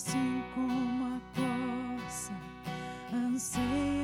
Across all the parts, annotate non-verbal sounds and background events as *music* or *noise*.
assim como a poça anseia.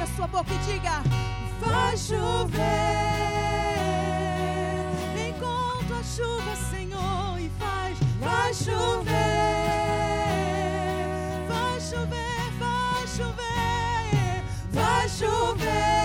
abra sua boca e diga: Vai chover. Vem a chuva, Senhor, e faz. Vai chover. Vai chover, vai chover, vai chover.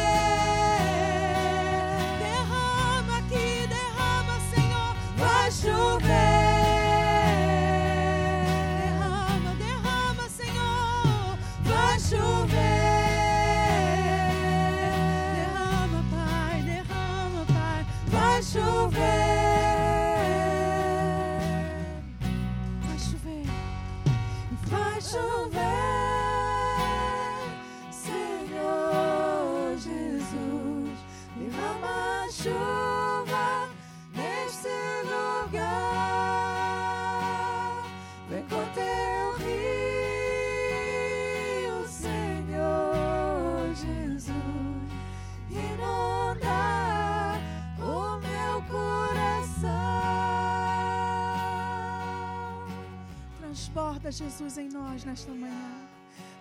Transborda, Jesus, em nós nesta manhã.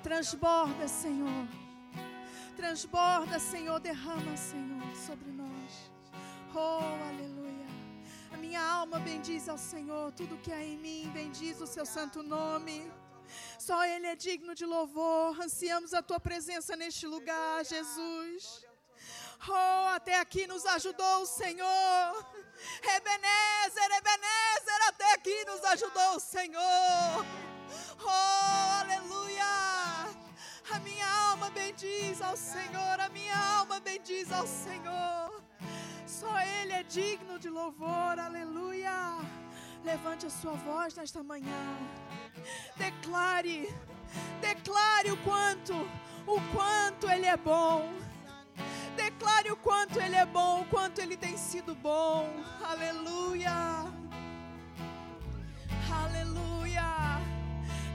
Transborda, Senhor. Transborda, Senhor. Derrama, Senhor, sobre nós. Oh, aleluia. A minha alma bendiz ao Senhor. Tudo que há em mim bendiz o seu santo nome. Só Ele é digno de louvor. Ansiamos a tua presença neste lugar, Jesus. Oh, até aqui nos ajudou o Senhor. Rebenete nos ajudou o Senhor. Oh, aleluia. A minha alma bendiz ao Senhor, a minha alma bendiz ao Senhor. Só Ele é digno de louvor, aleluia. Levante a sua voz nesta manhã. Declare, declare o quanto, o quanto Ele é bom. Declare o quanto Ele é bom, o quanto Ele tem sido bom. Aleluia.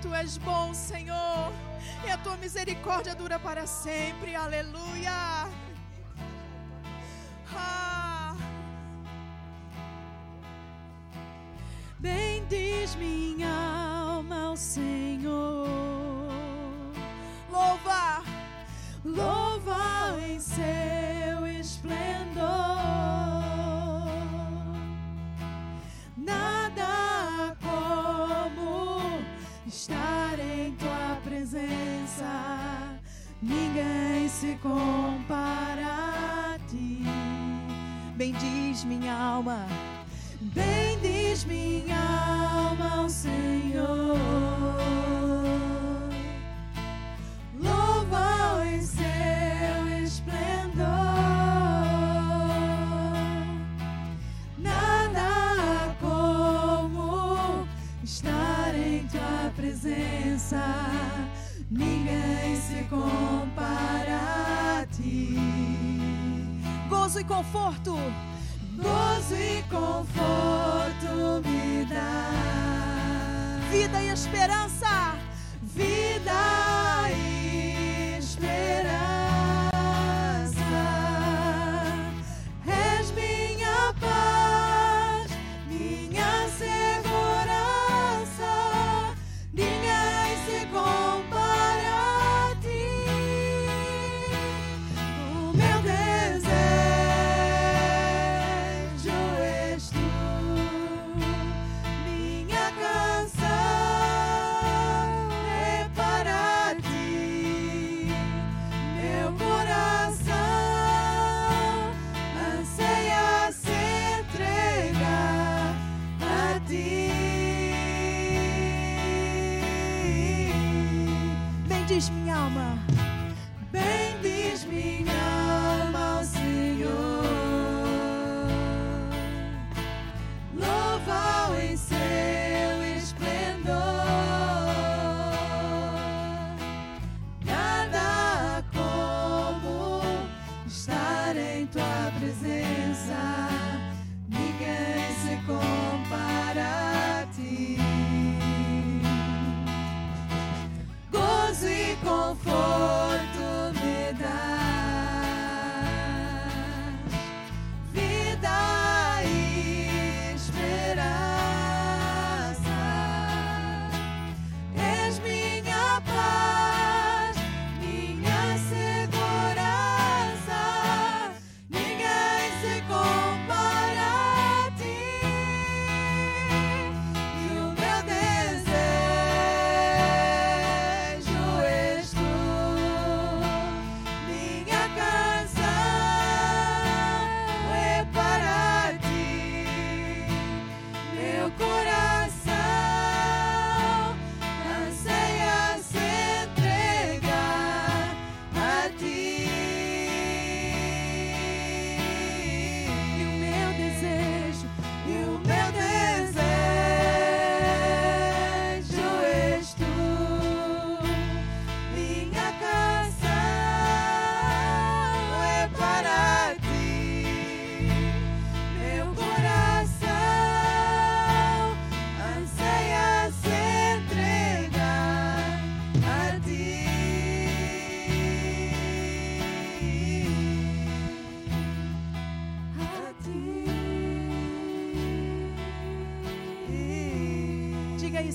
Tu és bom, Senhor, e a tua misericórdia dura para sempre. Aleluia. Ah. Bendiz minha alma ao Senhor. Louva, louva em seu Ninguém se compara a ti. Bendiz minha alma. Bendiz minha alma ao Senhor. Louva em seu esplendor. Nada como estar em tua presença. Ninguém se compara a ti. Gozo e conforto gozo e conforto me dá. Vida e esperança, vida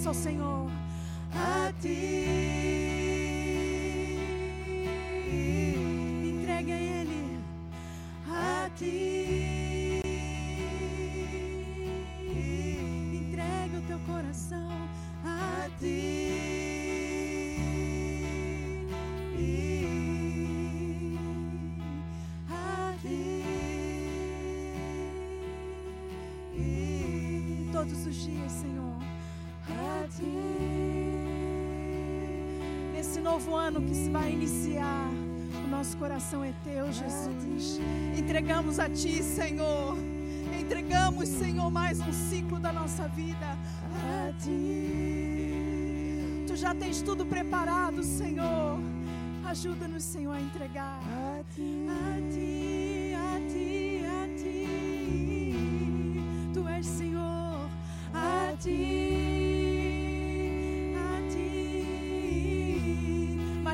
ao Senhor. A ti. Entregue a Ele. A ti. Entregue o teu coração a ti. A ti. todos os dias, Senhor. Novo ano que se vai iniciar, o nosso coração é teu, Jesus. Entregamos a Ti, Senhor. Entregamos, Senhor, mais um ciclo da nossa vida a ti. Tu já tens tudo preparado, Senhor. Ajuda-nos, Senhor, a entregar A ti. a Ti,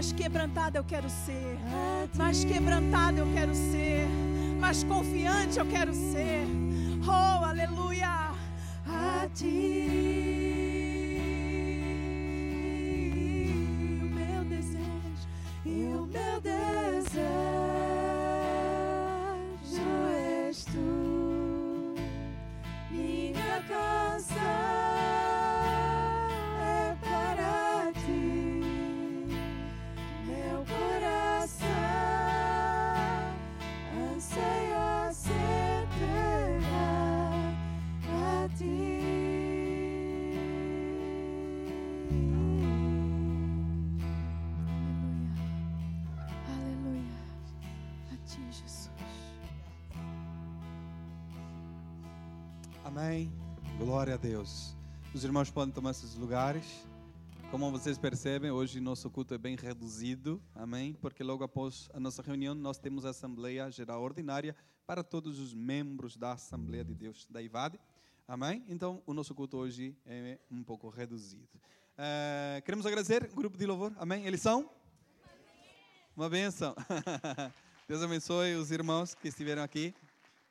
Mais quebrantada eu quero ser. Mais quebrantada eu quero ser. Mais confiante eu quero ser. Oh, aleluia. A ti. Amém. Glória a Deus. Os irmãos podem tomar seus lugares. Como vocês percebem, hoje nosso culto é bem reduzido. Amém. Porque logo após a nossa reunião, nós temos a Assembleia Geral Ordinária para todos os membros da Assembleia de Deus da IVAD. Amém. Então, o nosso culto hoje é um pouco reduzido. Eh, queremos agradecer o grupo de louvor. Amém. Eles são? Uma benção. *laughs* Deus abençoe os irmãos que estiveram aqui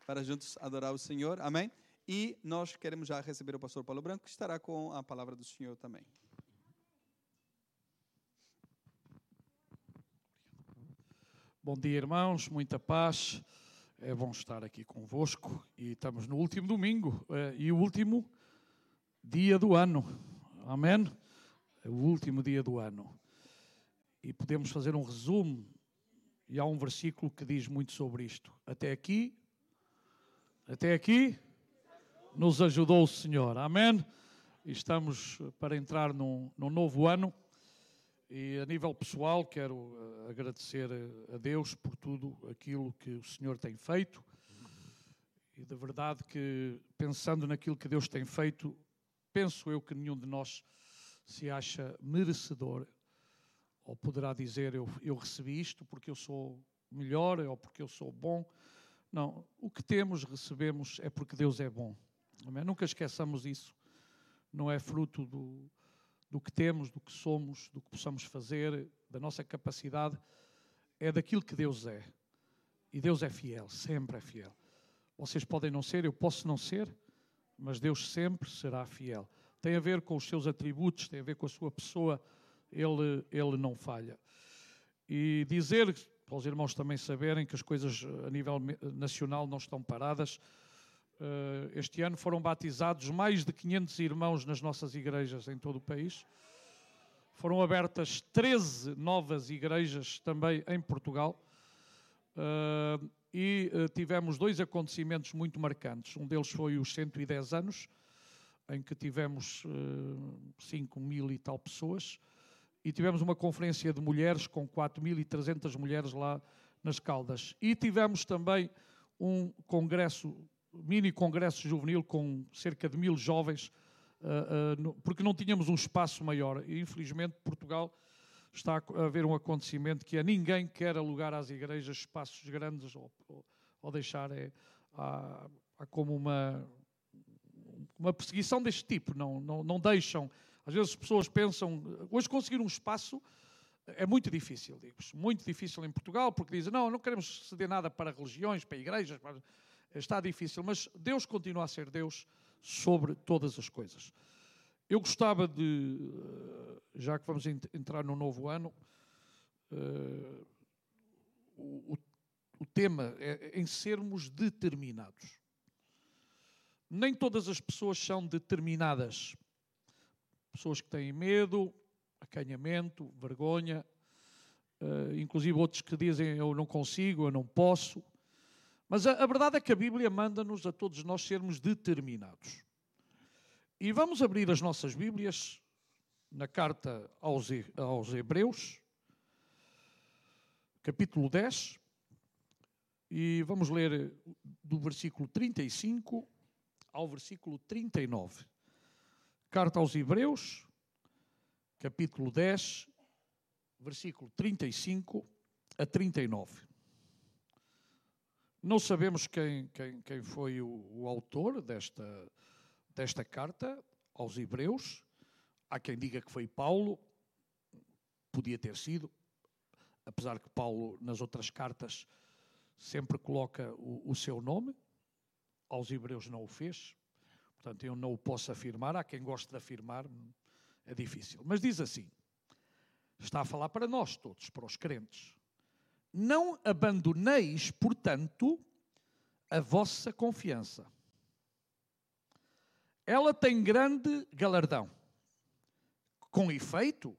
para juntos adorar o Senhor. Amém. E nós queremos já receber o pastor Paulo Branco, que estará com a palavra do Senhor também. Bom dia, irmãos, muita paz. É bom estar aqui convosco e estamos no último domingo eh, e o último dia do ano. Amém? É o último dia do ano. E podemos fazer um resumo. E há um versículo que diz muito sobre isto. Até aqui, até aqui, nos ajudou o Senhor. Amém? Estamos para entrar num, num novo ano. E a nível pessoal, quero eh, agradecer a- a Deus por tudo aquilo que o Senhor tem feito. E de verdade que, pensando naquilo que Deus tem feito, penso eu que nenhum de nós se acha merecedor ou poderá dizer eu, eu recebi isto porque eu sou melhor ou porque eu sou bom. Não, o que temos, recebemos é porque Deus é bom. Amém? Nunca esqueçamos isso. Não é fruto do, do que temos, do que somos, do que possamos fazer, da nossa capacidade, é daquilo que Deus é. E Deus é fiel, sempre é fiel. Vocês podem não ser, eu posso não ser, mas Deus sempre será fiel. Tem a ver com os seus atributos, tem a ver com a sua pessoa, ele, ele não falha. E dizer, para os irmãos também saberem que as coisas a nível nacional não estão paradas, este ano foram batizados mais de 500 irmãos nas nossas igrejas em todo o país. Foram abertas 13 novas igrejas também em Portugal. Eh, e eh, tivemos dois acontecimentos muito marcantes. Um deles foi os 110 anos, em que tivemos eh, 5 mil e tal pessoas. E tivemos uma conferência de mulheres com 4.300 mulheres lá nas Caldas. E tivemos também um congresso, mini congresso juvenil com cerca de mil jovens, ah, ah, porque não tínhamos um espaço maior. E infelizmente Portugal está a haver um acontecimento que é ninguém quer alugar às igrejas espaços grandes ou- ou deixar é, há, há como uma uma perseguição deste tipo, não, não, não deixam. Às vezes as pessoas pensam, hoje conseguir um espaço é muito difícil, digo muito difícil em Portugal, porque dizem, não, não queremos ceder nada para religiões, para igrejas, para- está difícil, mas Deus continua a ser Deus sobre todas as coisas. Eu gostava de, eh, já que vamos ent- entrar no novo ano, eh, o, o- tema é em sermos determinados. Nem todas as pessoas são determinadas. Pessoas que têm medo, acanhamento, vergonha, eh, inclusive outros que dizem eu não consigo, eu não posso. Mas a, a verdade é que a Bíblia manda-nos a todos nós sermos determinados. E vamos abrir as nossas Bíblias na carta aos, aos Hebreus, capítulo 10, e vamos ler do versículo 35 ao versículo 39. Carta aos Hebreus, capítulo 10, versículo 35 a 39. Não sabemos quem, quem, quem foi o, o autor desta, desta carta aos Hebreus. Há quem diga que foi Paulo, podia ter sido, apesar que Paulo, nas outras cartas, sempre coloca o, o seu nome. Aos Hebreus não o fez, portanto eu não o posso afirmar. Há quem goste de afirmar, é difícil. Mas diz assim: está a falar para nós todos, para os crentes. Não abandoneis, portanto, a vossa confiança. Ela tem grande galardão. Com efeito,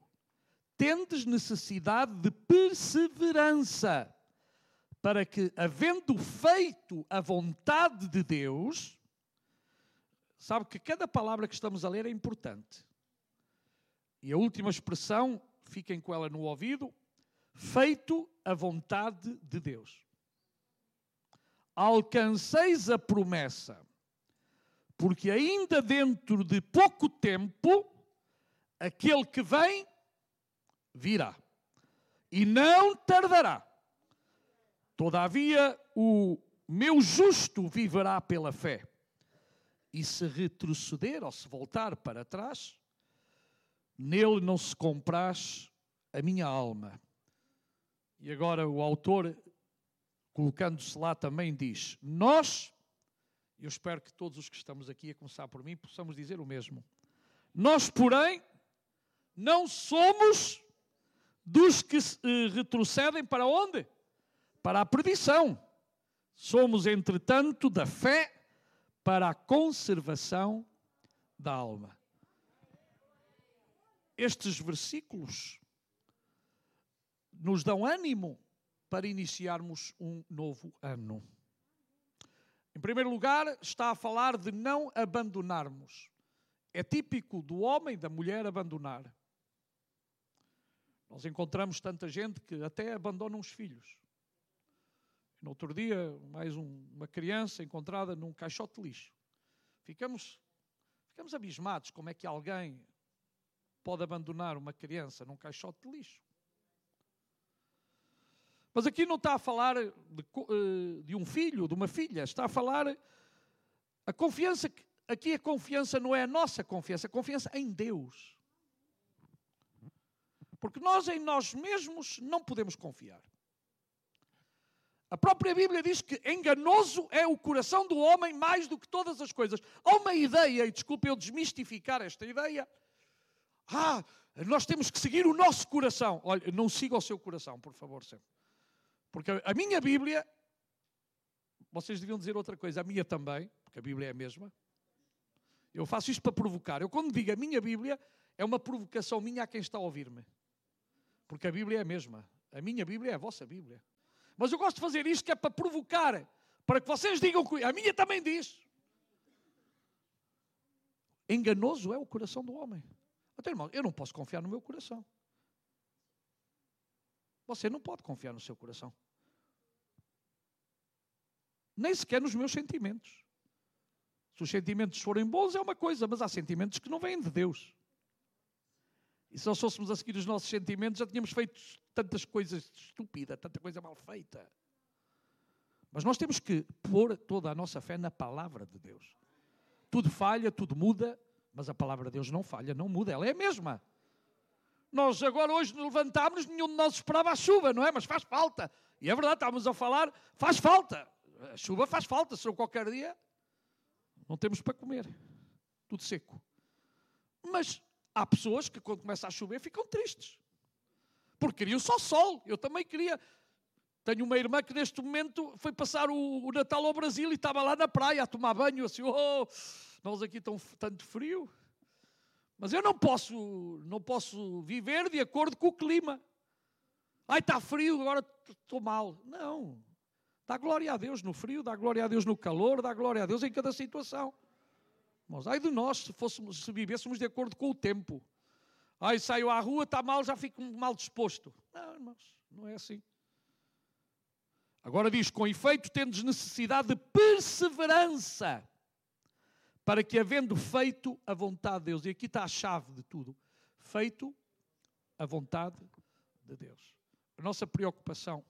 tendes necessidade de perseverança, para que, havendo feito a vontade de Deus, sabe que cada palavra que estamos a ler é importante. E a última expressão, fiquem com ela no ouvido, feito a vontade de Deus. Alcanceis a promessa, porque ainda dentro de pouco tempo, aquele que vem virá e não tardará. Todavia, o meu justo viverá pela fé. E se retroceder ou se voltar para trás, nele não se compraz a minha alma. E agora o autor, colocando-se lá, também diz: Nós, eu espero que todos os que estamos aqui, a começar por mim, possamos dizer o mesmo. Nós, porém, não somos dos que eh, retrocedem para onde? Para a perdição. Somos, entretanto, da fé para a conservação da alma. Estes versículos nos dão ânimo para iniciarmos um novo ano. Em primeiro lugar, está a falar de não abandonarmos. É típico do homem e da mulher abandonar. Nós encontramos tanta gente que até abandona os filhos. No outro dia, mais um, uma criança encontrada num caixote de lixo. Ficamos, ficamos abismados como é que alguém pode abandonar uma criança num caixote de lixo. Mas aqui não está a falar de, eh, de, um filho, de uma filha, está a falar a confiança. Aqui a confiança não é a nossa confiança, a confiança em Deus. Porque nós em nós mesmos não podemos confiar. A própria Bíblia diz que enganoso é o coração do homem mais do que todas as coisas. Há uma ideia, e desculpe eu desmistificar esta ideia. Ah, nós temos que seguir o nosso coração. Olha, não siga o seu coração, por favor, sempre. Porque a minha Bíblia, vocês deviam dizer outra coisa, a minha também, porque a Bíblia é a mesma. Eu faço isto para provocar. Eu, quando digo a minha Bíblia, é uma provocação minha a quem está a ouvir-me. Porque a Bíblia é a mesma. A minha Bíblia é a vossa Bíblia. Mas eu gosto de fazer isto que é para provocar, para que vocês digam que a minha também diz. Enganoso é o coração do homem. Até irmão, eu não posso confiar no meu coração. Você não pode confiar no seu coração. Nem sequer nos meus sentimentos. Se os sentimentos forem bons, é uma coisa, mas há sentimentos que não vêm de Deus. E se nós fôssemos a seguir os nossos sentimentos, já tínhamos feito tantas coisas estúpidas, tanta coisa mal feita. Mas nós temos que pôr toda a nossa fé na palavra de Deus. Tudo falha, tudo muda, mas a palavra de Deus não falha, não muda, ela é a mesma. Nós agora hoje nos levantámos, nenhum de nós esperava a chuva, não é? Mas faz falta. E é verdade, estávamos a falar, faz falta. A chuva faz falta, se qualquer dia não temos para comer. Tudo seco. Mas há pessoas que quando começa a chover ficam tristes. Porque queriam só sol. Eu também queria. Tenho uma irmã que neste momento foi passar o, o Natal ao Brasil e estava lá na praia a tomar banho, assim, oh, nós aqui tão tanto frio. Mas eu não posso, não posso viver de acordo com o clima. Ai, está frio, agora estou mal. Não. Dá glória a Deus no frio, dá glória a Deus no calor, dá glória a Deus em cada situação. Irmãos, ai de nós se, fôssemos, se vivêssemos de acordo com o tempo. Ai, saio à rua, está mal, já fico mal disposto. Não, irmãos, não é assim. Agora diz: com efeito, tendes necessidade de perseverança, para que, havendo feito a vontade de Deus, e aqui está a chave de tudo: feito a vontade de Deus. A nossa preocupação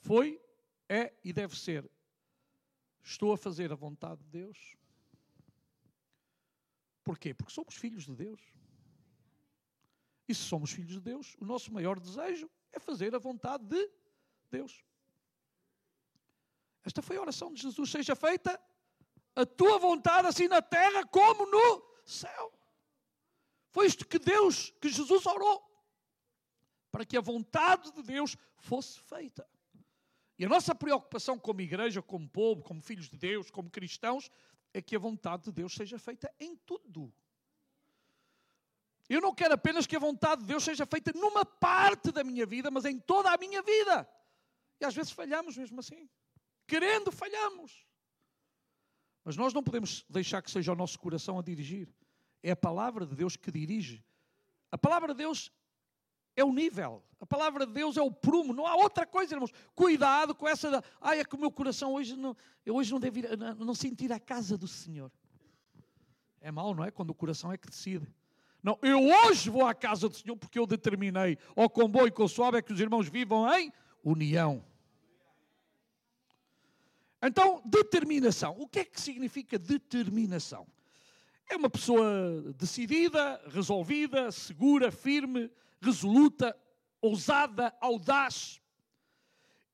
foi, é e deve ser: estou a fazer a vontade de Deus? Porquê? Porque somos filhos de Deus. E se somos filhos de Deus, o nosso maior desejo é fazer a vontade de Deus. Esta foi a oração de Jesus: seja feita a tua vontade, assim na terra como no céu. Foi isto que Deus, que Jesus orou, para que a vontade de Deus fosse feita. E a nossa preocupação como igreja, como povo, como filhos de Deus, como cristãos, é que a vontade de Deus seja feita em tudo. Eu não quero apenas que a vontade de Deus seja feita numa parte da minha vida, mas em toda a minha vida. E às vezes falhamos mesmo assim. Querendo, falhamos. Mas nós não podemos deixar que seja o nosso coração a dirigir. É a palavra de Deus que dirige. A palavra de Deus é o nível. A palavra de Deus é o prumo. Não há outra coisa, irmãos. Cuidado com essa. Da... Ai, é que o meu coração hoje não, eu hoje não devo ir, não, não sentir a casa do Senhor. É mau, não é? Quando o coração é que decide. Não, eu hoje vou à casa do Senhor porque eu determinei, ou com bom e com suave, é que os irmãos vivam em união. Então, determinação. O que é que significa determinação? É uma pessoa decidida, resolvida, segura, firme, resoluta, ousada, audaz.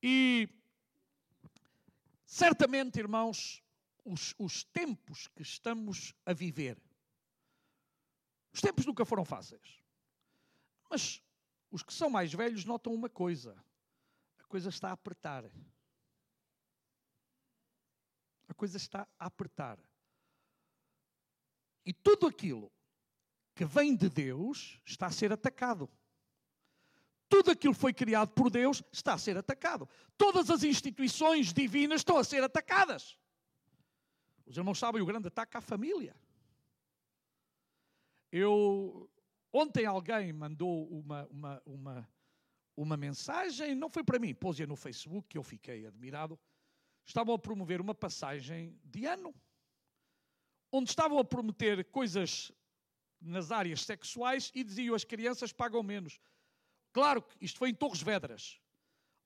E certamente, irmãos, os, os tempos que estamos a viver os tempos nunca foram fáceis. Mas os que são mais velhos notam uma coisa: a coisa está a apertar. A coisa está a apertar. E tudo aquilo que vem de Deus está a ser atacado. Tudo aquilo que foi criado por Deus está a ser atacado. Todas as instituições divinas estão a ser atacadas. Os irmãos sabem o grande ataque à família. Eu ontem alguém mandou uma, uma, uma, uma mensagem, não foi para mim, pôs-a no Facebook, que eu fiquei admirado. Estavam a promover uma passagem de ano, onde estavam a prometer coisas nas áreas sexuais e diziam as crianças pagam menos. Claro que isto foi em Torres Vedras.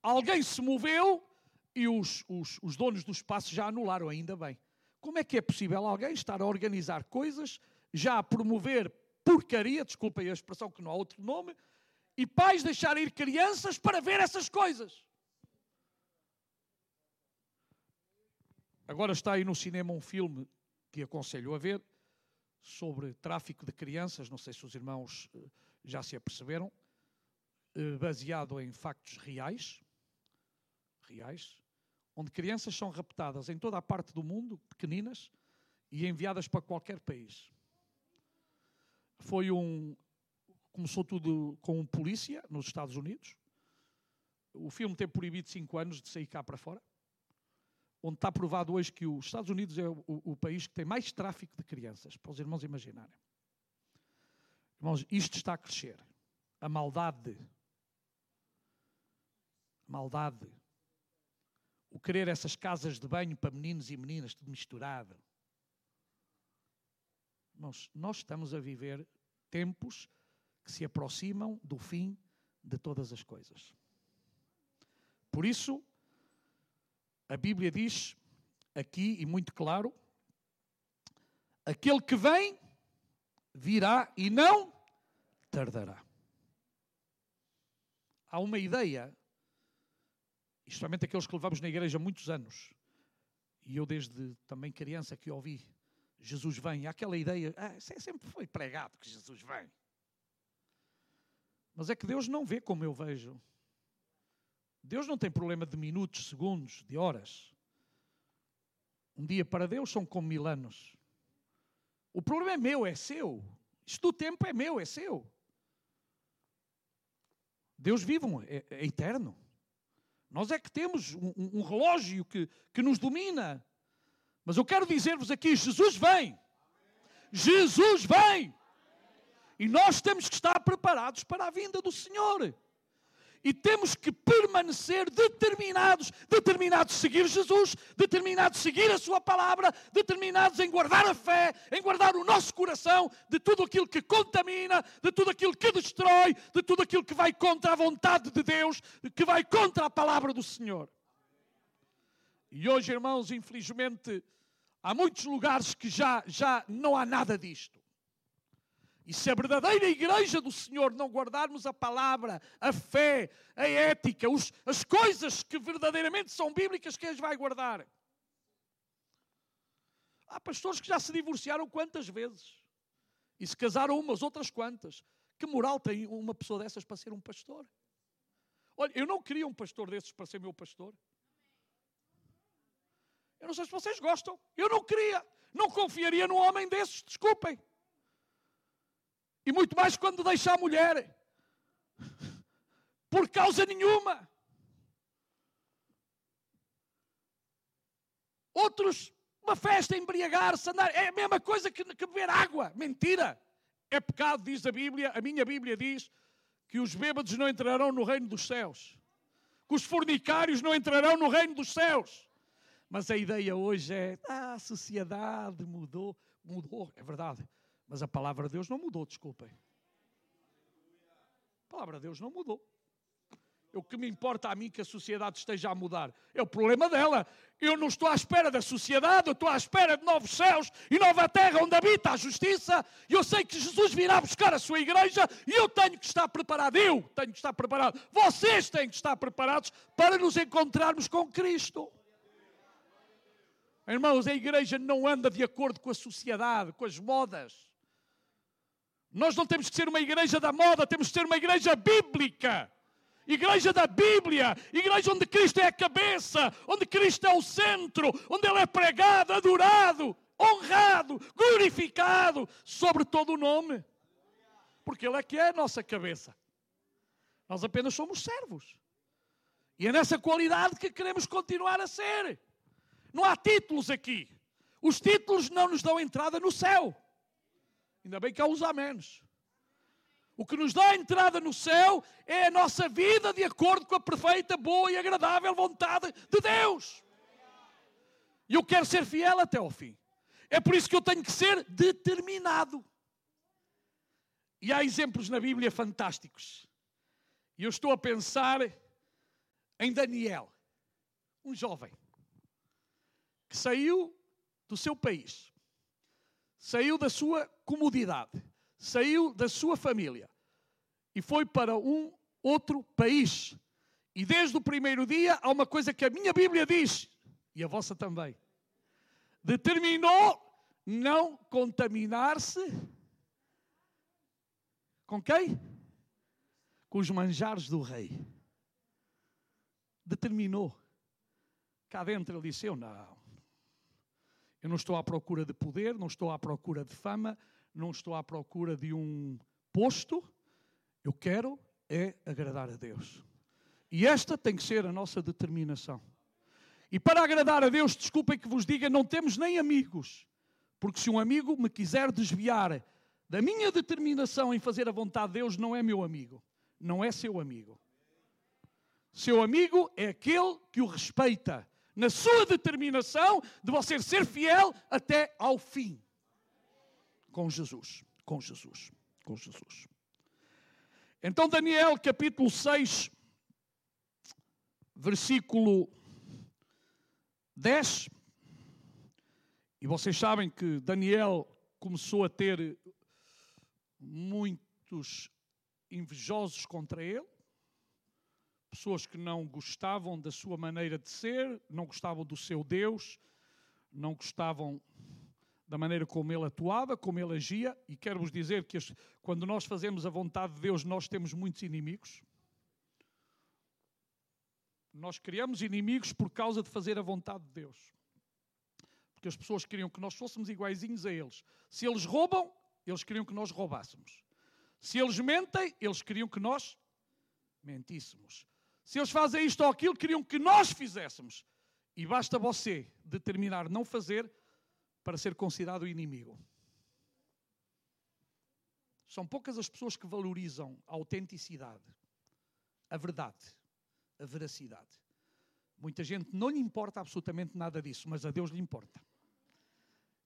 Alguém se moveu e os, os, os donos do espaço já anularam, ainda bem. Como é que é possível alguém estar a organizar coisas já a promover porcaria, desculpem a expressão que não há outro nome, e pais deixar ir crianças para ver essas coisas. Agora está aí no cinema um filme que aconselho a ver sobre tráfico de crianças, não sei se os irmãos eh, já se aperceberam, eh, baseado em factos reais, reais, onde crianças são raptadas em toda a parte do mundo, pequeninas, e enviadas para qualquer país foi um. Começou tudo com um polícia nos Estados Unidos. O filme tem proibido cinco anos de sair cá para fora. Onde está provado hoje que os Estados Unidos é o, o país que tem mais tráfico de crianças, para os irmãos imaginarem. Irmãos, isto está a crescer. A maldade. A maldade. O querer essas casas de banho para meninos e meninas, tudo misturado. Irmãos, nós estamos a viver tempos que se aproximam do fim de todas as coisas. Por isso, a Bíblia diz aqui, e muito claro, aquele que vem virá e não tardará. Há uma ideia, especialmente aqueles que levamos na igreja muitos anos, e eu desde também criança que ouvi Jesus vem. Há aquela ideia, ah, é sempre foi pregado que Jesus vem. Mas é que Deus não vê como eu vejo. Deus não tem problema de minutos, segundos, de horas. Um dia para Deus são como mil anos. O problema é meu, é seu. Isto do tempo é meu, é seu. Deus vive, é, é eterno. Nós é que temos um, um relógio que, que nos domina. Mas eu quero dizer-vos aqui: Jesus vem. Jesus vem. E nós temos que estar preparados para a vinda do Senhor. E temos que permanecer determinados, determinados a seguir Jesus, determinados a seguir a Sua palavra, determinados em guardar a fé, em guardar o nosso coração de tudo aquilo que contamina, de tudo aquilo que destrói, de tudo aquilo que vai contra a vontade de Deus, que vai contra a palavra do Senhor. E hoje, irmãos, infelizmente, há muitos lugares que já, já não há nada disto. E se a verdadeira igreja do Senhor não guardarmos a palavra, a fé, a ética, os, as coisas que verdadeiramente são bíblicas, quem as vai guardar? Há pastores que já se divorciaram quantas vezes? E se casaram umas, outras quantas? Que moral tem uma pessoa dessas para ser um pastor? Olha, eu não queria um pastor desses para ser meu pastor. Eu não sei se vocês gostam. Eu não queria. Não confiaria num homem desses, desculpem. E muito mais quando deixa a mulher. Por causa nenhuma. Outros, uma festa, embriagar-se, andar. É a mesma coisa que, que beber água. Mentira. É pecado, diz a Bíblia. A minha Bíblia diz que os bêbados não entrarão no reino dos céus. Que os fornicários não entrarão no reino dos céus. Mas a ideia hoje é: ah, a sociedade mudou. Mudou, é verdade. Mas a palavra de Deus não mudou, desculpem. A palavra de Deus não mudou. O que me importa a mim que a sociedade esteja a mudar é o problema dela. Eu não estou à espera da sociedade, eu estou à espera de novos céus e nova terra onde habita a justiça. E eu sei que Jesus virá buscar a sua igreja e eu tenho que estar preparado. Eu tenho que estar preparado. Vocês têm que estar preparados para nos encontrarmos com Cristo. Irmãos, a igreja não anda de acordo com a sociedade, com as modas. Nós não temos que ser uma igreja da moda, temos que ser uma igreja bíblica. Igreja da Bíblia, igreja onde Cristo é a cabeça, onde Cristo é o centro, onde Ele é pregado, adorado, honrado, glorificado sobre todo o nome. Porque Ele é que é a nossa cabeça. Nós apenas somos servos. E é nessa qualidade que queremos continuar a ser. Não há títulos aqui. Os títulos não nos dão entrada no céu. Ainda bem que há os amenos. O que nos dá entrada no céu é a nossa vida de acordo com a perfeita, boa e agradável vontade de Deus. E eu quero ser fiel até ao fim. É por isso que eu tenho que ser determinado. E há exemplos na Bíblia fantásticos. E eu estou a pensar em Daniel, um jovem que saiu do seu país, saiu da sua comodidade, saiu da sua família e foi para um outro país. E desde o primeiro dia há uma coisa que a minha Bíblia diz, e a vossa também. Determinou não contaminar-se com quem? Com os manjares do rei. Determinou. Cá dentro ele disse: Eu não. Eu não estou à procura de poder, não estou à procura de fama, não estou à procura de um posto. Eu quero é agradar a Deus. E esta tem que ser a nossa determinação. E para agradar a Deus, desculpem que vos diga, não temos nem amigos. Porque se um amigo me quiser desviar da minha determinação em fazer a vontade de Deus, não é meu amigo. Não é seu amigo. Seu amigo é aquele que o respeita, na sua determinação de você ser fiel até ao fim. Com Jesus, com Jesus, com Jesus. Então, Daniel capítulo 6, versículo 10. E vocês sabem que Daniel começou a ter muitos invejosos contra ele pessoas que não gostavam da sua maneira de ser, não gostavam do seu Deus, não gostavam da maneira como ele atuava, como ele agia, e quero vos dizer que quando nós fazemos a vontade de Deus, nós temos muitos inimigos. Nós criamos inimigos por causa de fazer a vontade de Deus. Porque as pessoas queriam que nós fôssemos iguaizinhos a eles. Se eles roubam, eles queriam que nós roubássemos. Se eles mentem, eles queriam que nós mentíssemos. Se eles fazem isto ou aquilo, queriam que nós fizéssemos. E basta você determinar não fazer para ser considerado inimigo. São poucas as pessoas que valorizam a autenticidade, a verdade, a veracidade. Muita gente não lhe importa absolutamente nada disso, mas a Deus lhe importa.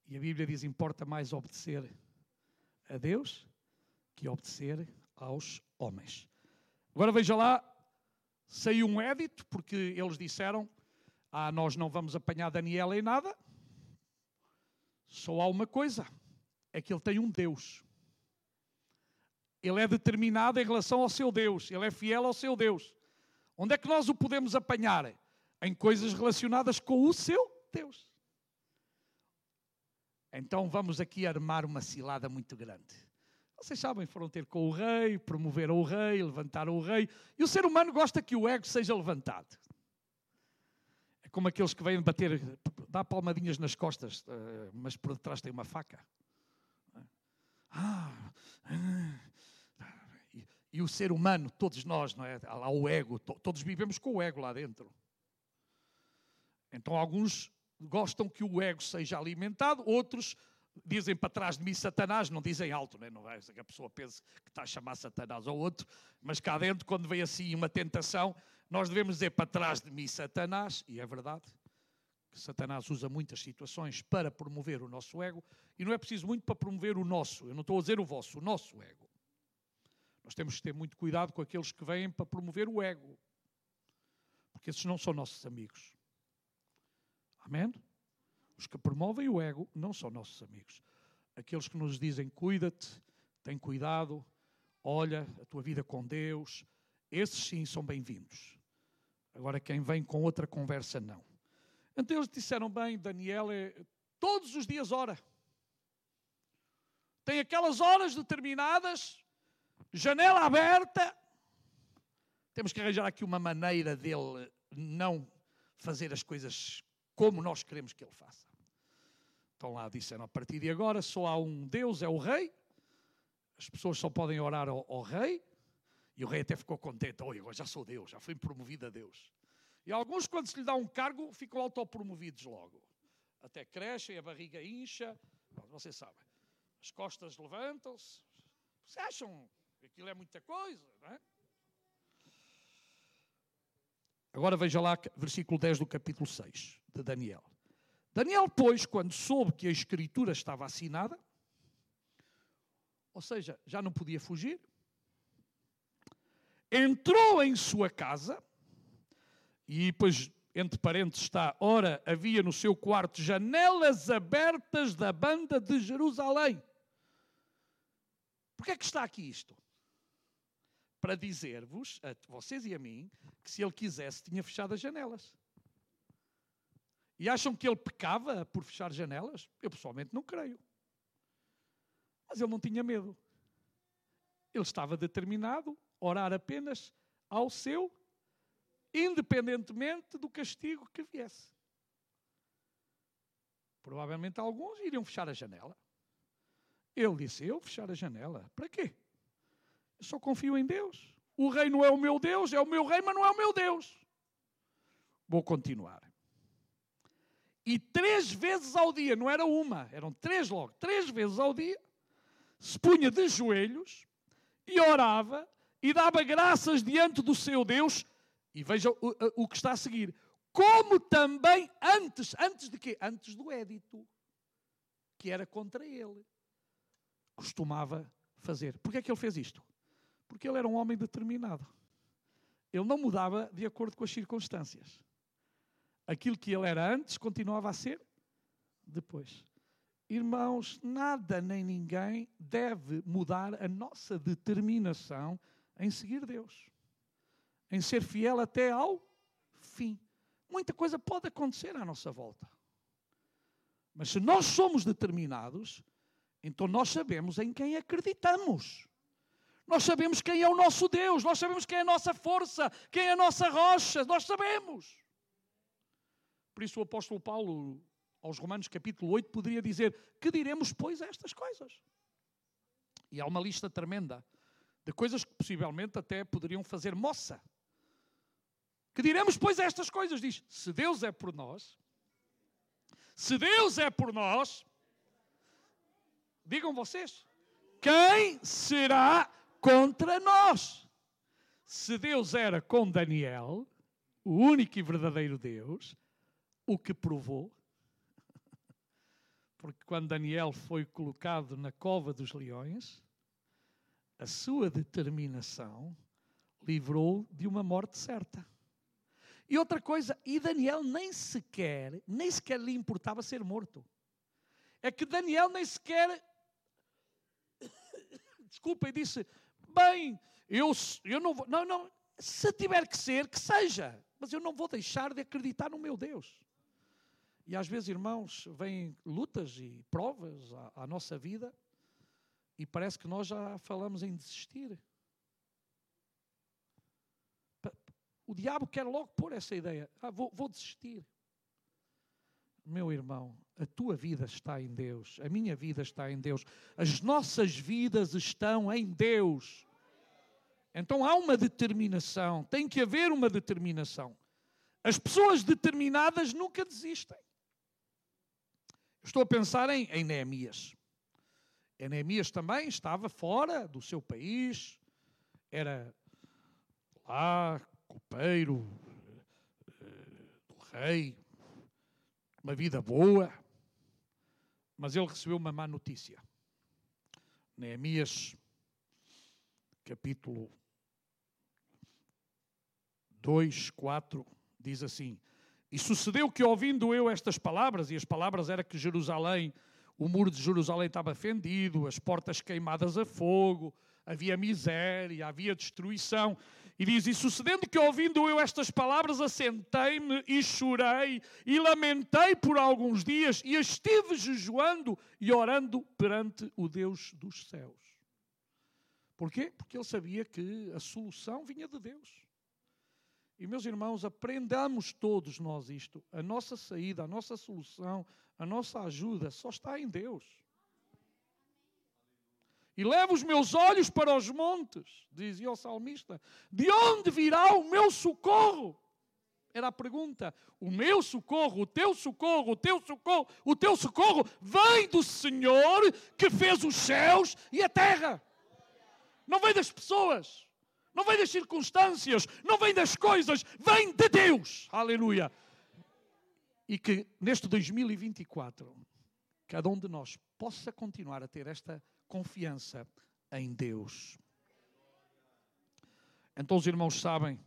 E a Bíblia diz: importa mais obedecer a Deus que obedecer aos homens. Agora veja lá, saiu um édito, porque eles disseram: Ah, nós não vamos apanhar Daniel em nada. Só há uma coisa: é que ele tem um Deus. Ele é determinado em relação ao seu Deus, ele é fiel ao seu Deus. Onde é que nós o podemos apanhar? Em coisas relacionadas com o seu Deus. Então vamos aqui armar uma cilada muito grande. Vocês sabem, foram ter com o rei, promoveram o rei, levantaram o rei. E o ser humano gosta que o ego seja levantado. É como aqueles que vêm bater, dá palmadinhas nas costas, eh, mas por detrás tem uma faca. Ah, ah e o ser humano, todos nós, não é? Há lá o ego, todos vivemos com o ego lá dentro. Então alguns gostam que o ego seja alimentado, outros dizem para trás de mim Satanás, não dizem alto, né? não é que a pessoa pense que está a chamar Satanás ao outro, mas cá dentro, quando vem assim uma tentação, nós devemos dizer para trás de mim Satanás, e é verdade que Satanás usa muitas situações para promover o nosso ego, e não é preciso muito para promover o nosso, eu não estou a dizer o vosso, o nosso ego. Nós temos que ter muito cuidado com aqueles que vêm para promover o ego, porque esses não são nossos amigos. Amém? Os que promovem o ego não são nossos amigos. Aqueles que nos dizem cuida-te, tem cuidado, olha a tua vida com Deus, esses sim são bem-vindos. Agora, quem vem com outra conversa, não. Então eles disseram bem, Daniel é todos os dias ora. Tem aquelas horas determinadas janela aberta. Temos que arranjar aqui uma maneira dele não fazer as coisas como nós queremos que ele faça. Então lá disseram, a partir de agora só há um Deus, é o rei. As pessoas só podem orar ao, ao rei. E o rei até ficou contente. Oi, agora já sou Deus, já fui promovido a Deus. E alguns, quando se lhe dá um cargo, ficam autopromovidos logo. Até crescem, a barriga incha. Vocês sabem. As costas levantam-se. Vocês acham Aquilo é muita coisa, não é? Agora veja lá versículo 10 do capítulo 6 de Daniel. Daniel, pois, quando soube que a escritura estava assinada, ou seja, já não podia fugir, entrou em sua casa, e depois, entre parênteses, está: ora, havia no seu quarto janelas abertas da banda de Jerusalém. Porquê é que está aqui isto? para dizer-vos, a vocês e a mim, que se ele quisesse tinha fechado as janelas. E acham que ele pecava por fechar janelas? Eu pessoalmente não creio. Mas ele não tinha medo. Ele estava determinado a orar apenas ao seu, independentemente do castigo que viesse. Provavelmente alguns iriam fechar a janela. Ele disse: Eu fechar a janela. Para quê? Eu só confio em Deus. O rei não é o meu Deus, é o meu rei, mas não é o meu Deus. Vou continuar. E três vezes ao dia, não era uma, eram três logo, três vezes ao dia, se punha de joelhos e orava e dava graças diante do seu Deus. E veja o, o que está a seguir. Como também antes, antes de quê? Antes do édito, que era contra ele. Costumava fazer. Porquê é que ele fez isto? Porque ele era um homem determinado. Ele não mudava de acordo com as circunstâncias. Aquilo que ele era antes continuava a ser depois. Irmãos, nada nem ninguém deve mudar a nossa determinação em seguir Deus, em ser fiel até ao fim. Muita coisa pode acontecer à nossa volta. Mas se nós somos determinados, então nós sabemos em quem acreditamos. Nós sabemos quem é o nosso Deus, nós sabemos quem é a nossa força, quem é a nossa rocha, nós sabemos. Por isso o apóstolo Paulo, aos Romanos capítulo 8, poderia dizer: Que diremos, pois, a estas coisas? E há uma lista tremenda de coisas que possivelmente até poderiam fazer moça Que diremos, pois, estas coisas? Diz: se Deus é por nós, se Deus é por nós, digam vocês, quem será contra nós? Se Deus era com Daniel, o único e verdadeiro Deus, o que provou, porque quando Daniel foi colocado na cova dos leões, a sua determinação livrou de uma morte certa. E outra coisa, e Daniel nem sequer, nem sequer lhe importava ser morto. É que Daniel nem sequer, *coughs* desculpa, e disse, bem, eu, eu não vou, não, não, se tiver que ser, que seja, mas eu não vou deixar de acreditar no meu Deus. E às vezes, irmãos, vêm lutas e provas à, à nossa vida e parece que nós já falamos em desistir. O diabo quer logo pôr essa ideia. Ah, vou, vou desistir. Meu irmão, a tua vida está em Deus, a minha vida está em Deus, as nossas vidas estão em Deus. Então há uma determinação, tem que haver uma determinação. As pessoas determinadas nunca desistem. Estou a pensar em, em Neemias. Neemias também estava fora do seu país, era lá copeiro do rei, uma vida boa, mas ele recebeu uma má notícia. Neemias, capítulo 2, 4, diz assim: E sucedeu que, ouvindo eu estas palavras, e as palavras era que Jerusalém, o muro de Jerusalém estava fendido, as portas queimadas a fogo, havia miséria, havia destruição. E diz: E sucedendo que, ouvindo eu estas palavras, assentei-me e chorei e lamentei por alguns dias e estive jejuando e orando perante o Deus dos céus. Porquê? Porque ele sabia que a solução vinha de Deus. E meus irmãos, aprendamos todos nós isto. A nossa saída, a nossa solução, a nossa ajuda só está em Deus. E levo os meus olhos para os montes, dizia o salmista. De onde virá o meu socorro? Era a pergunta. O meu socorro, o teu socorro, o teu socorro, o teu socorro vem do Senhor que fez os céus e a terra. Não vem das pessoas, não vem das circunstâncias, não vem das coisas, vem de Deus. Aleluia. E que neste 2024, cada um de nós possa continuar a ter esta confiança em Deus. Então os irmãos sabem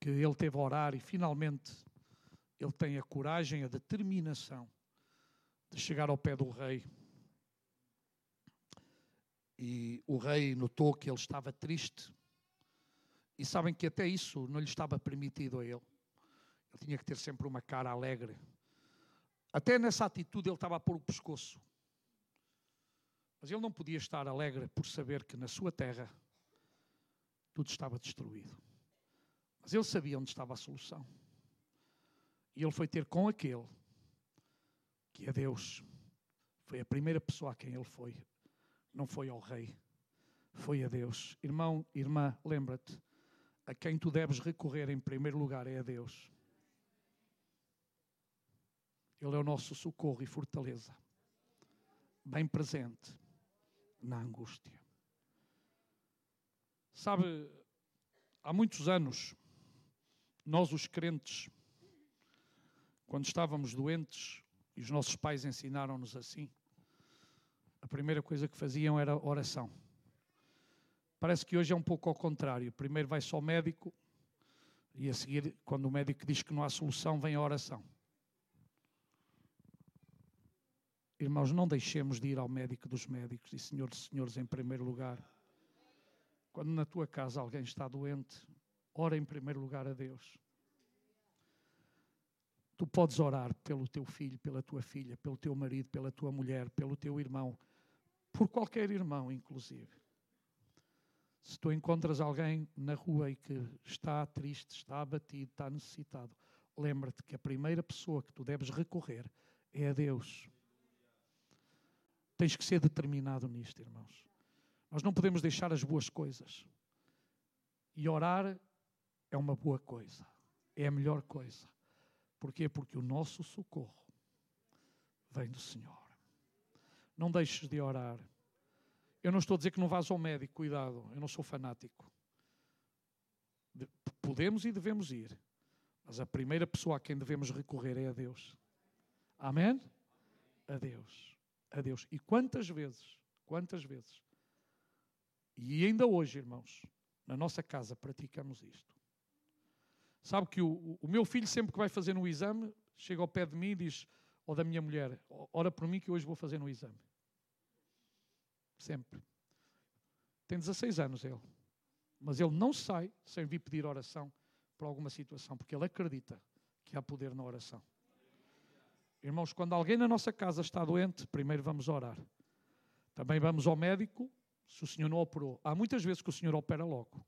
que ele teve a orar e finalmente ele tem a coragem, a determinação de chegar ao pé do rei. E o rei notou que ele estava triste. E sabem que até isso não lhe estava permitido a ele. Ele tinha que ter sempre uma cara alegre. Até nessa atitude ele estava a pôr o pescoço. Mas ele não podia estar alegre por saber que na sua terra tudo estava destruído. Mas ele sabia onde estava a solução. E ele foi ter com aquele que é Deus. Foi a primeira pessoa a quem ele foi. Não foi ao rei. Foi a Deus. Irmão, irmã, lembra-te. A quem tu deves recorrer em primeiro lugar é a Deus. Ele é o nosso socorro e fortaleza. Bem presente na angústia. Sabe, há muitos anos, nós os crentes, quando estávamos doentes, e os nossos pais ensinaram-nos assim, a primeira coisa que faziam era oração. Parece que hoje é um pouco ao contrário. Primeiro vai só ao médico e a seguir, quando o médico diz que não há solução, vem a oração. Irmãos, não deixemos de ir ao médico dos médicos e senhores de senhores em primeiro lugar. Quando na tua casa alguém está doente, ora em primeiro lugar a Deus. Tu podes orar pelo teu filho, pela tua filha, pelo teu marido, pela tua mulher, pelo teu irmão, por qualquer irmão, inclusive. Se tu encontras alguém na rua e que está triste, está abatido, está necessitado, lembra-te que a primeira pessoa que tu deves recorrer é a Deus. Tens que ser determinado nisto, irmãos. Nós não podemos deixar as boas coisas. E orar é uma boa coisa. é a melhor coisa. Porquê? Porque o nosso socorro vem do Senhor. Não deixes de orar. Eu não estou a dizer que não vás ao médico, cuidado, eu não sou fanático. De- podemos e devemos ir, mas a primeira pessoa a quem devemos recorrer é a Deus. Amém? A Deus. A Deus. E quantas vezes, quantas vezes, e ainda hoje, irmãos, na nossa casa praticamos isto. Sabe que o, o meu filho, sempre que vai fazer um exame, chega ao pé de mim e diz, ou da minha mulher, ora por mim que hoje vou fazer um exame. Sempre. Tem 16 anos ele. Mas ele não sai sem vir pedir oração para alguma situação, porque ele acredita que há poder na oração. Irmãos, quando alguém na nossa casa está doente, primeiro vamos orar. Também vamos ao médico, se o Senhor não operou. Há muitas vezes que o Senhor opera logo.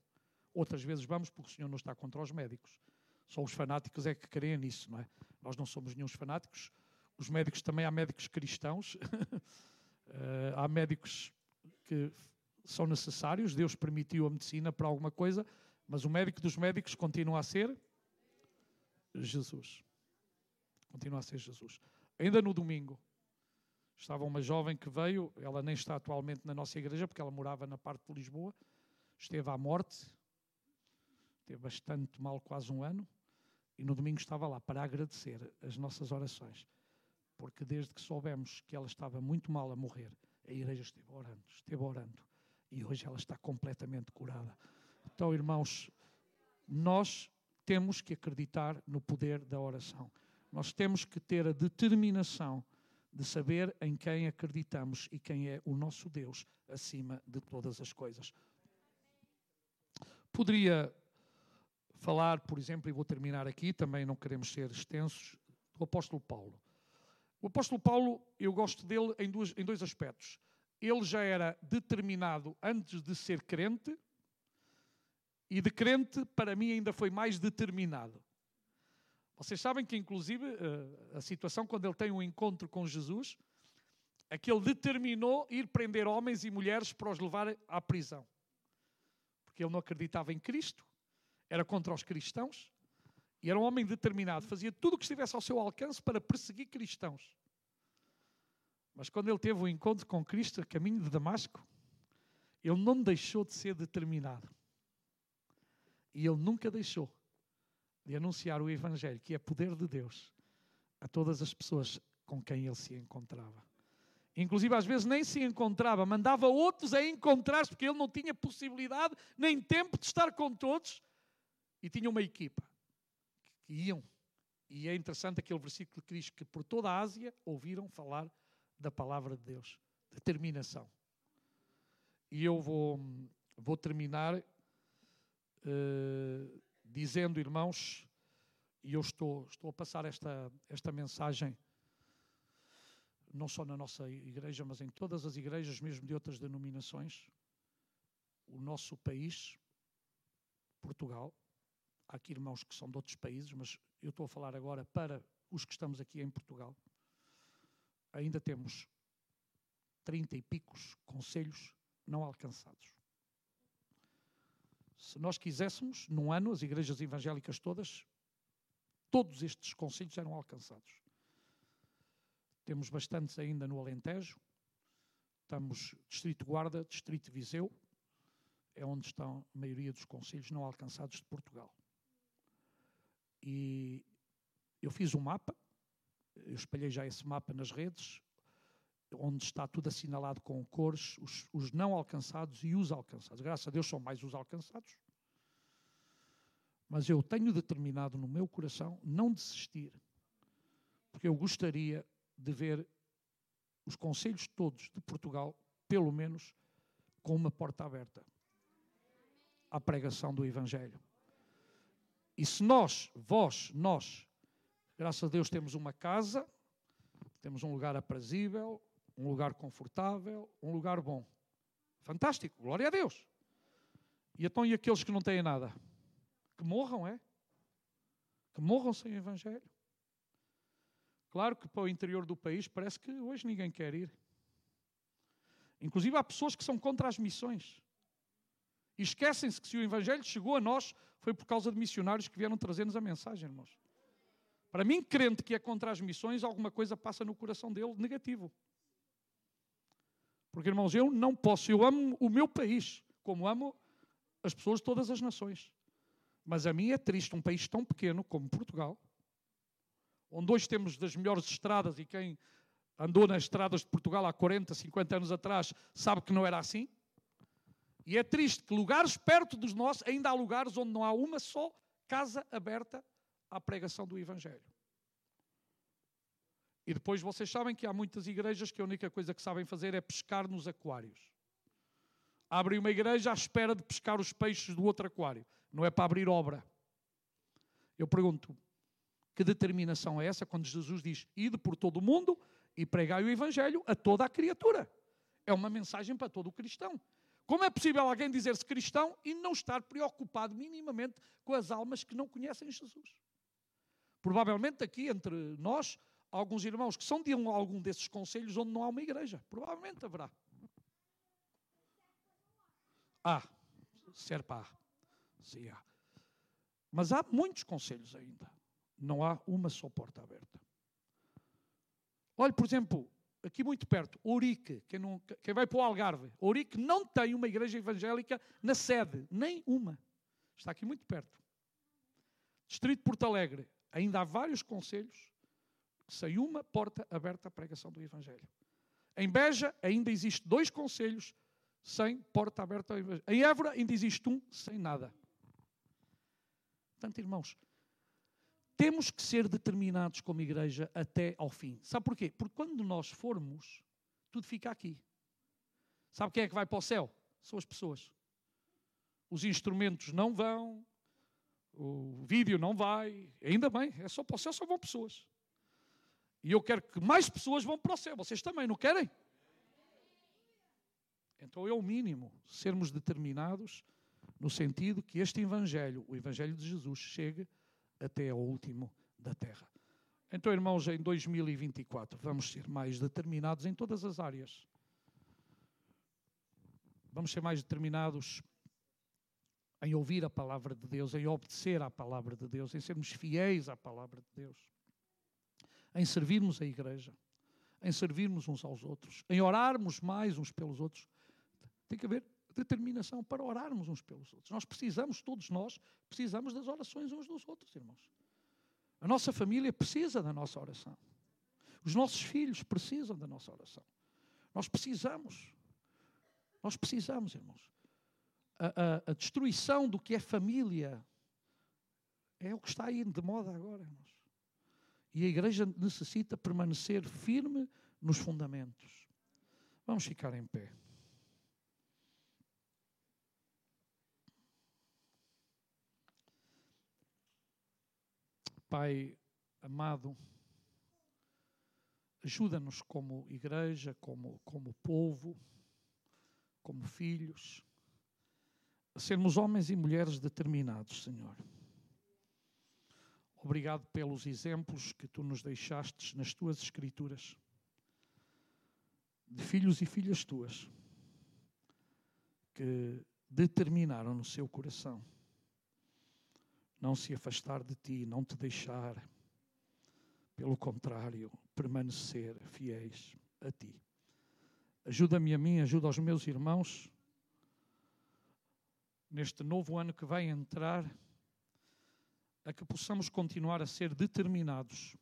Outras vezes vamos porque o Senhor não está contra os médicos. Só os fanáticos é que creem nisso, não é? Nós não somos nenhum fanáticos. Os médicos também há médicos cristãos. *laughs* Eh, há médicos que são necessários. Deus permitiu a medicina para alguma coisa, mas o médico dos médicos continua a ser Jesus. Continua a ser Jesus. Ainda no domingo, estava uma jovem que veio, ela nem está atualmente na nossa igreja, porque ela morava na parte de Lisboa, esteve à morte, teve bastante mal, quase um ano, e no domingo estava lá para agradecer as nossas orações, porque desde que soubemos que ela estava muito mal a morrer, a igreja esteve orando, esteve orando, e hoje ela está completamente curada. Então, irmãos, nós temos que acreditar no poder da oração. Nós temos que ter a determinação de saber em quem acreditamos e quem é o nosso Deus acima de todas as coisas. Poderia falar, por exemplo, e vou terminar aqui, também não queremos ser extensos, do apóstolo Paulo. O apóstolo Paulo, eu gosto dele em, duas, em dois aspectos. Ele já era determinado antes de ser crente, e de crente, para mim, ainda foi mais determinado. Vocês sabem que, inclusive, eh, a situação quando ele tem um encontro com Jesus, é que ele determinou ir prender homens e mulheres para os levar à prisão. Porque ele não acreditava em Cristo, era contra os cristãos, e era um homem determinado, fazia tudo o que estivesse ao seu alcance para perseguir cristãos. Mas quando ele teve o um encontro com Cristo a caminho de Damasco, ele não deixou de ser determinado. E ele nunca deixou de anunciar o Evangelho, que é poder de Deus, a todas as pessoas com quem ele se encontrava. Inclusive, às vezes nem se encontrava, mandava outros a encontrar-se, porque ele não tinha possibilidade nem tempo de estar com todos, e tinha uma equipa que iam. E é interessante aquele versículo que diz que por toda a Ásia ouviram falar da palavra de Deus. Determinação. E eu vou, vou terminar Uh, dizendo, irmãos, e eu estou, estou a passar esta, esta mensagem não só na nossa igreja, mas em todas as igrejas, mesmo de outras denominações, o nosso país, Portugal, há aqui irmãos que são de outros países, mas eu estou a falar agora para os que estamos aqui em Portugal, ainda temos 30 e picos conselhos não alcançados. Se nós quiséssemos, num ano, as igrejas evangélicas todas, todos estes conselhos eram alcançados. Temos bastantes ainda no Alentejo, estamos Distrito Guarda, Distrito Viseu, é onde estão a maioria dos conselhos não alcançados de Portugal. E eu fiz um mapa, eu espalhei já esse mapa nas redes, onde está tudo assinalado com cores, os, os, não alcançados e os alcançados. Graças a Deus são mais os alcançados. Mas eu tenho determinado no meu coração não desistir, porque eu gostaria de ver os conselhos todos de Portugal, pelo menos, com uma porta aberta à pregação do Evangelho. E se nós, vós, nós, graças a Deus temos uma casa, temos um lugar aprazível, um lugar confortável, um lugar bom. Fantástico, glória a Deus. E então e aqueles que não têm nada? Que morram, é? Que morram sem Evangelho. Claro que para o interior do país parece que hoje ninguém quer ir. Inclusive há pessoas que são contra as missões. E esquecem-se que se o Evangelho chegou a nós, foi por causa de missionários que vieram trazer-nos a mensagem, irmãos. Para mim, crente que é contra as missões, alguma coisa passa no coração dele negativo. Porque, irmãos, eu não posso, eu amo o meu país, como amo as pessoas de todas as nações. Mas a mim é triste um país tão pequeno como Portugal, onde hoje temos das melhores estradas e quem andou nas estradas de Portugal há 40, 50 anos atrás sabe que não era assim. E é triste que lugares perto dos nossos, ainda há lugares onde não há uma só casa aberta à pregação do Evangelho. E depois vocês sabem que há muitas igrejas que a única coisa que sabem fazer é pescar nos aquários. Abrem uma igreja à espera de pescar os peixes do outro aquário. Não é para abrir obra. Eu pergunto, que determinação é essa quando Jesus diz: Ide por todo o mundo e pregai o Evangelho a toda a criatura? É uma mensagem para todo o cristão. Como é possível alguém dizer-se cristão e não estar preocupado minimamente com as almas que não conhecem Jesus? Provavelmente aqui entre nós, alguns irmãos que são de algum desses conselhos onde não há uma igreja. Provavelmente haverá. Há. Serpa há. Sim, há. Mas há muitos conselhos ainda. Não há uma só porta aberta. Olhe, por exemplo, aqui muito perto, Ourique, quem, não, quem vai para o Algarve, Ourique não tem uma igreja evangélica na sede, nem uma. Está aqui muito perto. Distrito de Porto Alegre, ainda há vários conselhos sem uma porta aberta à pregação do Evangelho. Em Beja ainda existe dois conselhos sem porta aberta ao Evangelho. Em Évora ainda existe um sem nada. Portanto, irmãos, temos que ser determinados como igreja até ao fim. Sabe porquê? Porque quando nós formos, tudo fica aqui. Sabe quem é que vai para o céu? São as pessoas. Os instrumentos não vão, o vídeo não vai, ainda bem, é só para o céu, só vão pessoas. E eu quero que mais pessoas vão para o céu. Vocês também, não querem? Então é o mínimo sermos determinados no sentido que este Evangelho, o Evangelho de Jesus, chegue até ao último da terra. Então, irmãos, em 2024 vamos ser mais determinados em todas as áreas. Vamos ser mais determinados em ouvir a palavra de Deus, em obedecer à palavra de Deus, em sermos fiéis à palavra de Deus, em servirmos a igreja, em servirmos uns aos outros, em orarmos mais uns pelos outros. Tem que haver determinação para orarmos uns pelos outros. Nós precisamos, todos nós, precisamos das orações uns dos outros, irmãos. A nossa família precisa da nossa oração. Os nossos filhos precisam da nossa oração. Nós precisamos. Nós precisamos, irmãos. A, a, a destruição do que é família é o que está aí de moda agora, irmãos. E a igreja necessita permanecer firme nos fundamentos. Vamos ficar em pé. Pai amado, ajuda-nos como igreja, como, como povo, como filhos, a sermos homens e mulheres determinados, Senhor. Obrigado pelos exemplos que tu nos deixaste nas tuas escrituras, de filhos e filhas tuas, que determinaram no seu coração não se afastar de ti, não te deixar. Pelo contrário, permanecer fiéis a ti. Ajuda-me a mim, ajuda aos meus irmãos, neste novo ano que vai entrar, a que possamos continuar a ser determinados.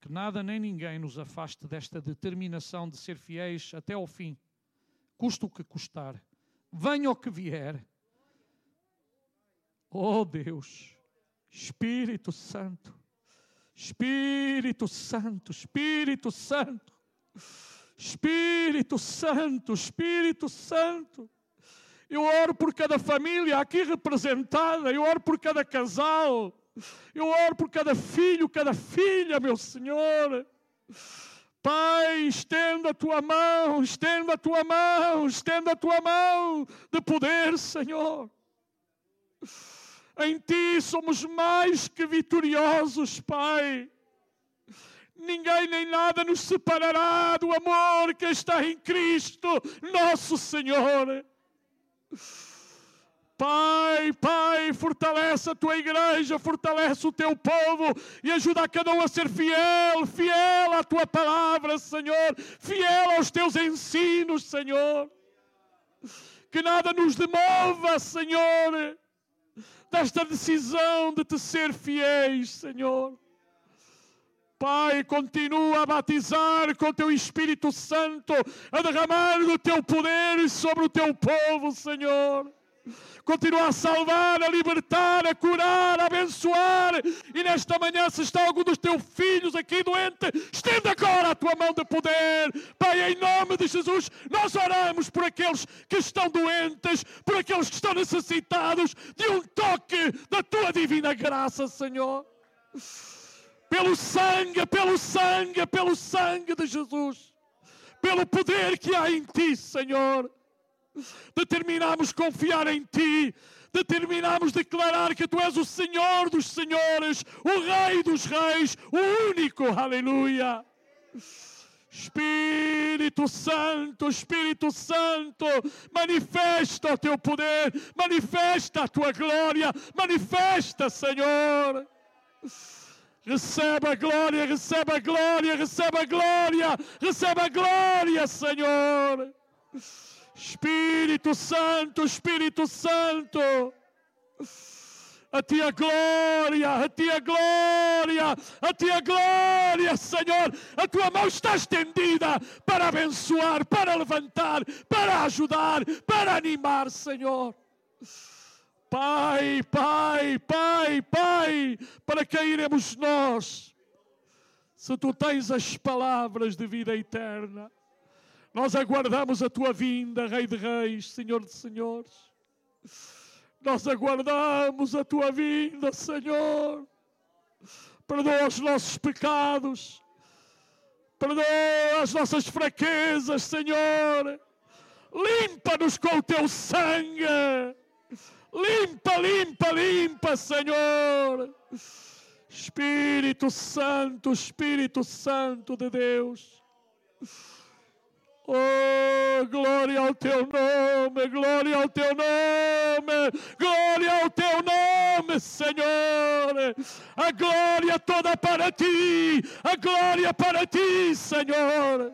Que nada nem ninguém nos afaste desta determinação de ser fiéis até ao fim, custa o que custar, venha o que vier Oh Deus, Espírito Santo, Espírito Santo, Espírito Santo, Espírito Santo, Espírito Santo. Eu oro por cada família aqui representada, eu oro por cada casal, eu oro por cada filho, cada filha, meu Senhor. Pai, estenda a tua mão, estenda a tua mão, estenda a tua mão de poder, Senhor. Em Ti somos mais que vitoriosos, Pai. Ninguém nem nada nos separará do amor que está em Cristo, nosso Senhor. Pai, Pai, fortalece a tua igreja, fortalece o teu povo e ajuda a cada um a ser fiel, fiel à tua palavra, Senhor, fiel aos teus ensinos, Senhor. Que nada nos demova, Senhor, desta decisão de te ser fiéis, Senhor. Pai, continua a batizar com o teu Espírito Santo, a derramar o teu poder sobre o teu povo, Senhor. Continua a salvar, a libertar, a curar, a abençoar. E nesta manhã, se está algum dos teus filhos aqui doente, estende agora a tua mão de poder. Pai, em nome de Jesus, nós oramos por aqueles que estão doentes, por aqueles que estão necessitados de um toque da tua divina graça, Senhor. Pelo sangue, pelo sangue, pelo sangue de Jesus. Pelo poder que há em ti, Senhor determinamos confiar em Ti, determinamos declarar que Tu és o Senhor dos Senhores, o Rei dos Reis, o único, aleluia. Espírito Santo, Espírito Santo, manifesta o teu poder, manifesta a tua glória, manifesta, Senhor. Recebe a glória, recebe a glória, recebe a glória, recebe a glória, Senhor. Espírito Santo, Espírito Santo. A ti glória, a ti glória, a ti glória, Senhor. A tua mão está estendida para abençoar, para levantar, para ajudar, para animar, Senhor. Pai, Pai, Pai, Pai, para quem iremos nós? Se tu tens as palavras de vida eterna. Nós aguardamos a tua vinda, Rei de Reis, Senhor de Senhores. Nós aguardamos a tua vinda, Senhor. Perdoa os nossos pecados. Perdoa as nossas fraquezas, Senhor. Limpa-nos com o teu sangue. Limpa, limpa, limpa, Senhor. Espírito Santo, Espírito Santo de Deus. Oh, glória ao teu nome, glória ao teu nome, glória ao teu nome, Senhor. A glória toda para ti, a glória para ti, Senhor.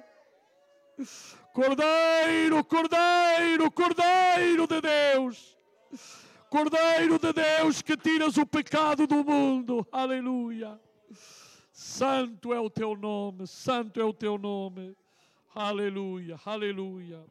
Cordeiro, Cordeiro, Cordeiro de Deus. Cordeiro de Deus que tiras o pecado do mundo. Aleluia. Santo é o teu nome, santo é o teu nome. Aleluia, aleluia.